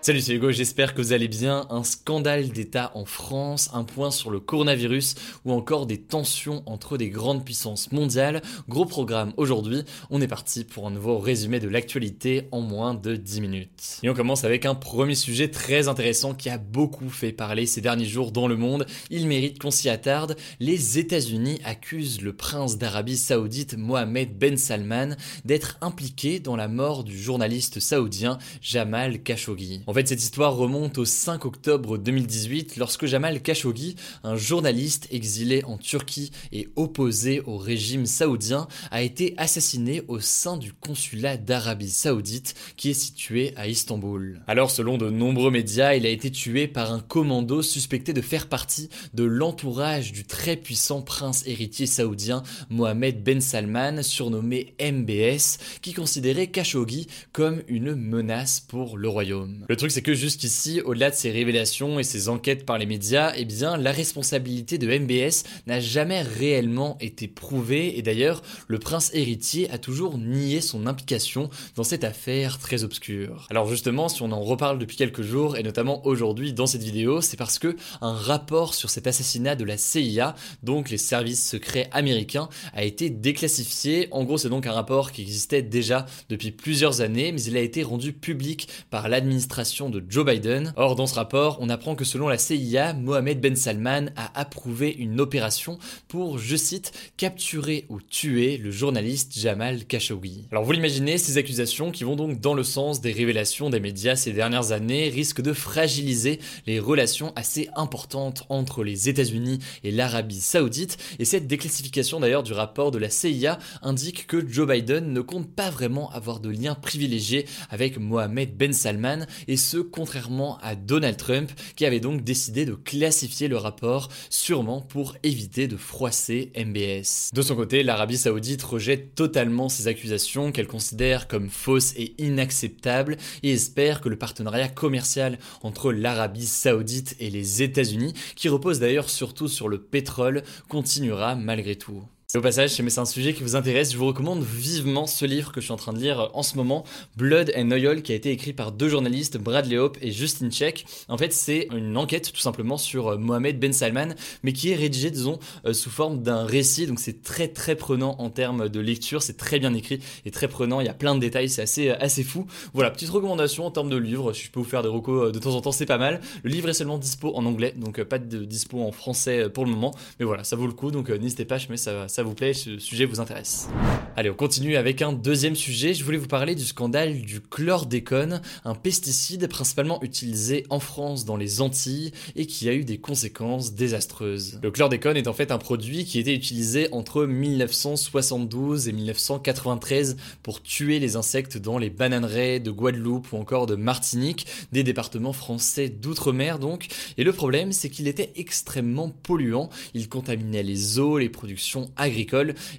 Salut, c'est Hugo, j'espère que vous allez bien. Un scandale d'État en France, un point sur le coronavirus ou encore des tensions entre des grandes puissances mondiales. Gros programme aujourd'hui, on est parti pour un nouveau résumé de l'actualité en moins de 10 minutes. Et on commence avec un premier sujet très intéressant qui a beaucoup fait parler ces derniers jours dans le monde. Il mérite qu'on s'y attarde. Les États-Unis accusent le prince d'Arabie Saoudite Mohamed Ben Salman d'être impliqué dans la mort du journaliste saoudien Jamal Khashoggi. En fait, cette histoire remonte au 5 octobre 2018 lorsque Jamal Khashoggi, un journaliste exilé en Turquie et opposé au régime saoudien, a été assassiné au sein du consulat d'Arabie Saoudite qui est situé à Istanbul. Alors, selon de nombreux médias, il a été tué par un commando suspecté de faire partie de l'entourage du très puissant prince héritier saoudien Mohamed Ben Salman, surnommé MBS, qui considérait Khashoggi comme une menace pour le royaume. Truc c'est que jusqu'ici, au-delà de ces révélations et ces enquêtes par les médias, eh bien la responsabilité de MBS n'a jamais réellement été prouvée et d'ailleurs le prince héritier a toujours nié son implication dans cette affaire très obscure. Alors justement, si on en reparle depuis quelques jours et notamment aujourd'hui dans cette vidéo, c'est parce que un rapport sur cet assassinat de la CIA, donc les services secrets américains, a été déclassifié. En gros, c'est donc un rapport qui existait déjà depuis plusieurs années, mais il a été rendu public par l'administration de Joe Biden. Or, dans ce rapport, on apprend que selon la CIA, Mohamed Ben Salman a approuvé une opération pour, je cite, capturer ou tuer le journaliste Jamal Khashoggi. Alors vous l'imaginez, ces accusations qui vont donc dans le sens des révélations des médias ces dernières années risquent de fragiliser les relations assez importantes entre les États-Unis et l'Arabie Saoudite. Et cette déclassification d'ailleurs du rapport de la CIA indique que Joe Biden ne compte pas vraiment avoir de lien privilégié avec Mohamed Ben Salman et ce contrairement à Donald Trump qui avait donc décidé de classifier le rapport sûrement pour éviter de froisser MBS. De son côté, l'Arabie saoudite rejette totalement ces accusations qu'elle considère comme fausses et inacceptables et espère que le partenariat commercial entre l'Arabie saoudite et les États-Unis, qui repose d'ailleurs surtout sur le pétrole, continuera malgré tout. Au passage, si c'est un sujet qui vous intéresse, je vous recommande vivement ce livre que je suis en train de lire en ce moment, Blood and Oil, qui a été écrit par deux journalistes, Bradley Hope et Justin Check. En fait, c'est une enquête tout simplement sur euh, Mohamed Ben Salman, mais qui est rédigée, disons, euh, sous forme d'un récit. Donc c'est très très prenant en termes de lecture, c'est très bien écrit et très prenant. Il y a plein de détails, c'est assez euh, assez fou. Voilà, petite recommandation en termes de livre. Si je peux vous faire des recos de temps en temps, c'est pas mal. Le livre est seulement dispo en anglais, donc pas de dispo en français pour le moment. Mais voilà, ça vaut le coup. Donc n'hésitez pas, je mets ça ça vous plaît, ce sujet vous intéresse. Allez, on continue avec un deuxième sujet. Je voulais vous parler du scandale du chlordécone, un pesticide principalement utilisé en France dans les Antilles et qui a eu des conséquences désastreuses. Le chlordécone est en fait un produit qui était utilisé entre 1972 et 1993 pour tuer les insectes dans les bananeraies de Guadeloupe ou encore de Martinique, des départements français d'outre-mer donc. Et le problème, c'est qu'il était extrêmement polluant. Il contaminait les eaux, les productions agricoles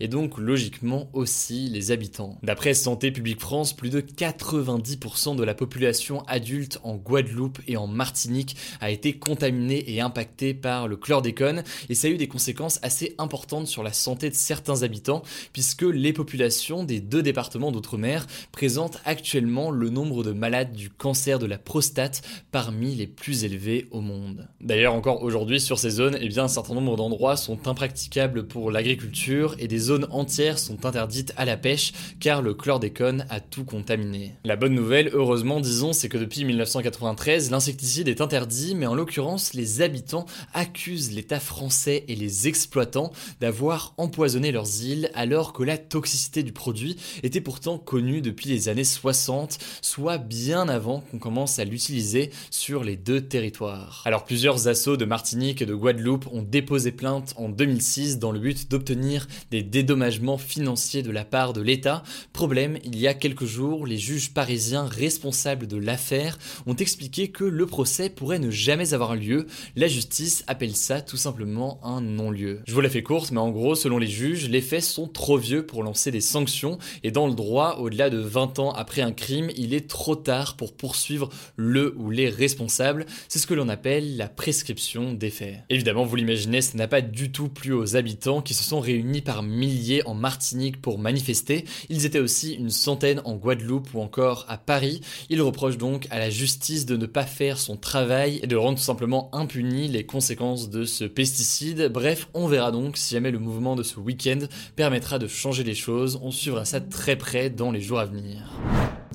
et donc logiquement aussi les habitants. D'après Santé publique France, plus de 90% de la population adulte en Guadeloupe et en Martinique a été contaminée et impactée par le chlordécone et ça a eu des conséquences assez importantes sur la santé de certains habitants puisque les populations des deux départements d'outre-mer présentent actuellement le nombre de malades du cancer de la prostate parmi les plus élevés au monde. D'ailleurs encore aujourd'hui sur ces zones, eh bien, un certain nombre d'endroits sont impraticables pour l'agriculture et des zones entières sont interdites à la pêche car le chlordécone a tout contaminé. La bonne nouvelle, heureusement disons, c'est que depuis 1993, l'insecticide est interdit, mais en l'occurrence, les habitants accusent l'État français et les exploitants d'avoir empoisonné leurs îles alors que la toxicité du produit était pourtant connue depuis les années 60, soit bien avant qu'on commence à l'utiliser sur les deux territoires. Alors plusieurs assauts de Martinique et de Guadeloupe ont déposé plainte en 2006 dans le but d'obtenir des dédommagements financiers de la part de l'État. Problème, il y a quelques jours, les juges parisiens responsables de l'affaire ont expliqué que le procès pourrait ne jamais avoir lieu. La justice appelle ça tout simplement un non-lieu. Je vous la fais courte, mais en gros, selon les juges, les faits sont trop vieux pour lancer des sanctions et dans le droit, au-delà de 20 ans après un crime, il est trop tard pour poursuivre le ou les responsables. C'est ce que l'on appelle la prescription des faits. Évidemment, vous l'imaginez, ça n'a pas du tout plu aux habitants qui se sont réunis par milliers en Martinique pour manifester. Ils étaient aussi une centaine en Guadeloupe ou encore à Paris. Ils reprochent donc à la justice de ne pas faire son travail et de rendre tout simplement impunis les conséquences de ce pesticide. Bref, on verra donc si jamais le mouvement de ce week-end permettra de changer les choses. On suivra ça très près dans les jours à venir.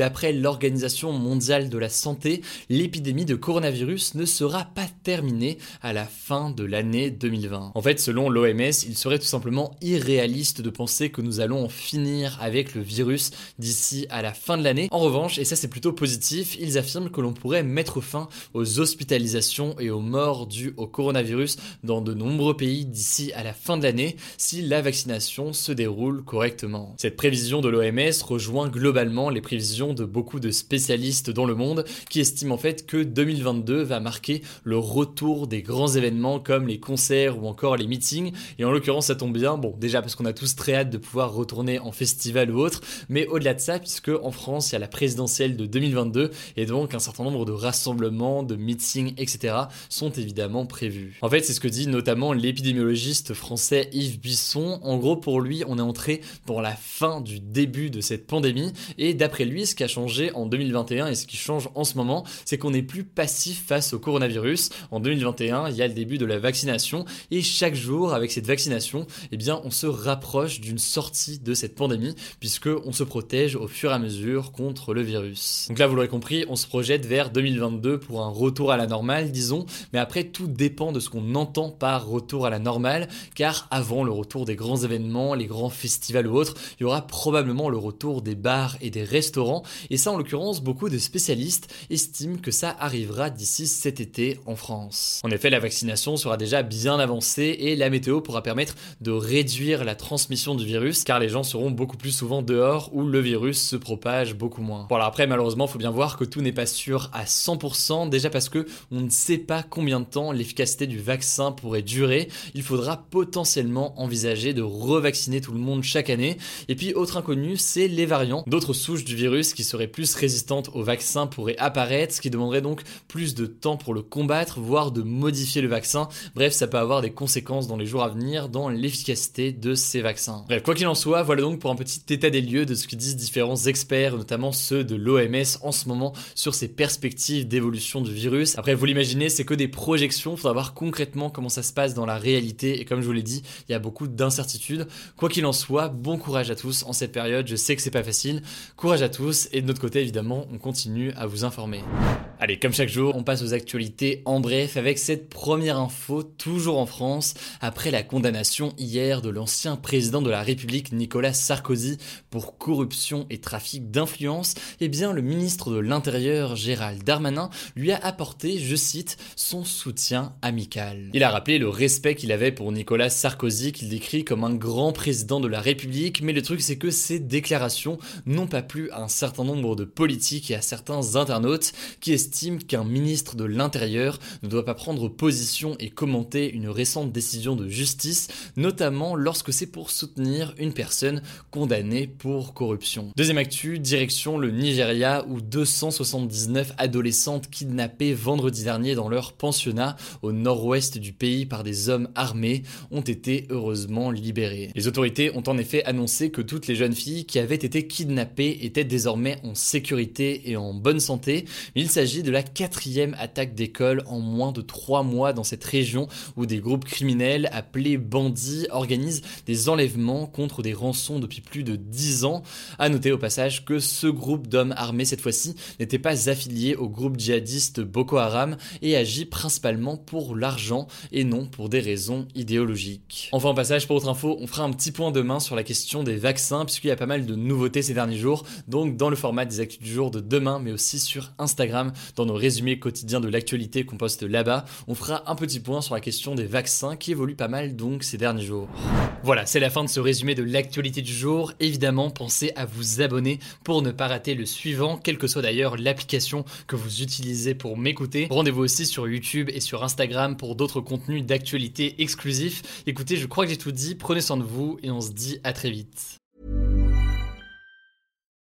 D'après l'Organisation mondiale de la santé, l'épidémie de coronavirus ne sera pas terminée à la fin de l'année 2020. En fait, selon l'OMS, il serait tout simplement irréaliste de penser que nous allons en finir avec le virus d'ici à la fin de l'année. En revanche, et ça c'est plutôt positif, ils affirment que l'on pourrait mettre fin aux hospitalisations et aux morts dues au coronavirus dans de nombreux pays d'ici à la fin de l'année si la vaccination se déroule correctement. Cette prévision de l'OMS rejoint globalement les prévisions de beaucoup de spécialistes dans le monde qui estiment en fait que 2022 va marquer le retour des grands événements comme les concerts ou encore les meetings. Et en l'occurrence, ça tombe bien. Bon, déjà parce qu'on a tous très hâte de pouvoir retourner en festival ou autre, mais au-delà de ça, puisque en France, il y a la présidentielle de 2022 et donc un certain nombre de rassemblements, de meetings, etc. sont évidemment prévus. En fait, c'est ce que dit notamment l'épidémiologiste français Yves Bisson. En gros, pour lui, on est entré dans la fin du début de cette pandémie et d'après lui, ce a changé en 2021 et ce qui change en ce moment, c'est qu'on n'est plus passif face au coronavirus. En 2021, il y a le début de la vaccination et chaque jour, avec cette vaccination, eh bien, on se rapproche d'une sortie de cette pandémie puisque on se protège au fur et à mesure contre le virus. Donc là, vous l'aurez compris, on se projette vers 2022 pour un retour à la normale, disons, mais après, tout dépend de ce qu'on entend par retour à la normale, car avant le retour des grands événements, les grands festivals ou autres, il y aura probablement le retour des bars et des restaurants, et ça en l'occurrence beaucoup de spécialistes estiment que ça arrivera d'ici cet été en France. En effet, la vaccination sera déjà bien avancée et la météo pourra permettre de réduire la transmission du virus car les gens seront beaucoup plus souvent dehors où le virus se propage beaucoup moins. Bon alors après malheureusement il faut bien voir que tout n'est pas sûr à 100% déjà parce que on ne sait pas combien de temps l'efficacité du vaccin pourrait durer. Il faudra potentiellement envisager de revacciner tout le monde chaque année. Et puis autre inconnu, c'est les variants. D'autres souches du virus qui seraient plus résistantes au vaccin pourraient apparaître, ce qui demanderait donc plus de temps pour le combattre, voire de modifier le vaccin. Bref, ça peut avoir des conséquences dans les jours à venir dans l'efficacité de ces vaccins. Bref, quoi qu'il en soit, voilà donc pour un petit état des lieux de ce que disent différents experts, notamment ceux de l'OMS en ce moment sur ces perspectives d'évolution du virus. Après, vous l'imaginez, c'est que des projections, faudra voir concrètement comment ça se passe dans la réalité et comme je vous l'ai dit, il y a beaucoup d'incertitudes. Quoi qu'il en soit, bon courage à tous en cette période, je sais que c'est pas facile. Courage à tous et de notre côté évidemment, on continue à vous informer. Allez, comme chaque jour, on passe aux actualités en bref avec cette première info, toujours en France, après la condamnation hier de l'ancien président de la République Nicolas Sarkozy pour corruption et trafic d'influence, eh bien le ministre de l'Intérieur Gérald Darmanin lui a apporté, je cite, son soutien amical. Il a rappelé le respect qu'il avait pour Nicolas Sarkozy qu'il décrit comme un grand président de la République, mais le truc c'est que ces déclarations n'ont pas plu à un certain nombre de politiques et à certains internautes qui estiment qu'un ministre de l'Intérieur ne doit pas prendre position et commenter une récente décision de justice, notamment lorsque c'est pour soutenir une personne condamnée pour corruption. Deuxième actu, direction le Nigeria où 279 adolescentes kidnappées vendredi dernier dans leur pensionnat au nord-ouest du pays par des hommes armés ont été heureusement libérées. Les autorités ont en effet annoncé que toutes les jeunes filles qui avaient été kidnappées étaient désormais en sécurité et en bonne santé, mais il s'agit de la quatrième attaque d'école en moins de trois mois dans cette région où des groupes criminels appelés bandits organisent des enlèvements contre des rançons depuis plus de dix ans. À noter au passage que ce groupe d'hommes armés cette fois-ci n'était pas affilié au groupe djihadiste Boko Haram et agit principalement pour l'argent et non pour des raisons idéologiques. Enfin, au passage, pour autre info, on fera un petit point demain sur la question des vaccins puisqu'il y a pas mal de nouveautés ces derniers jours. Donc, dans le format des actus du jour de demain, mais aussi sur Instagram, dans nos résumés quotidiens de l'actualité qu'on poste là-bas, on fera un petit point sur la question des vaccins qui évolue pas mal donc ces derniers jours. Voilà, c'est la fin de ce résumé de l'actualité du jour. Évidemment, pensez à vous abonner pour ne pas rater le suivant, quelle que soit d'ailleurs l'application que vous utilisez pour m'écouter. Rendez-vous aussi sur YouTube et sur Instagram pour d'autres contenus d'actualité exclusifs. Écoutez, je crois que j'ai tout dit, prenez soin de vous et on se dit à très vite.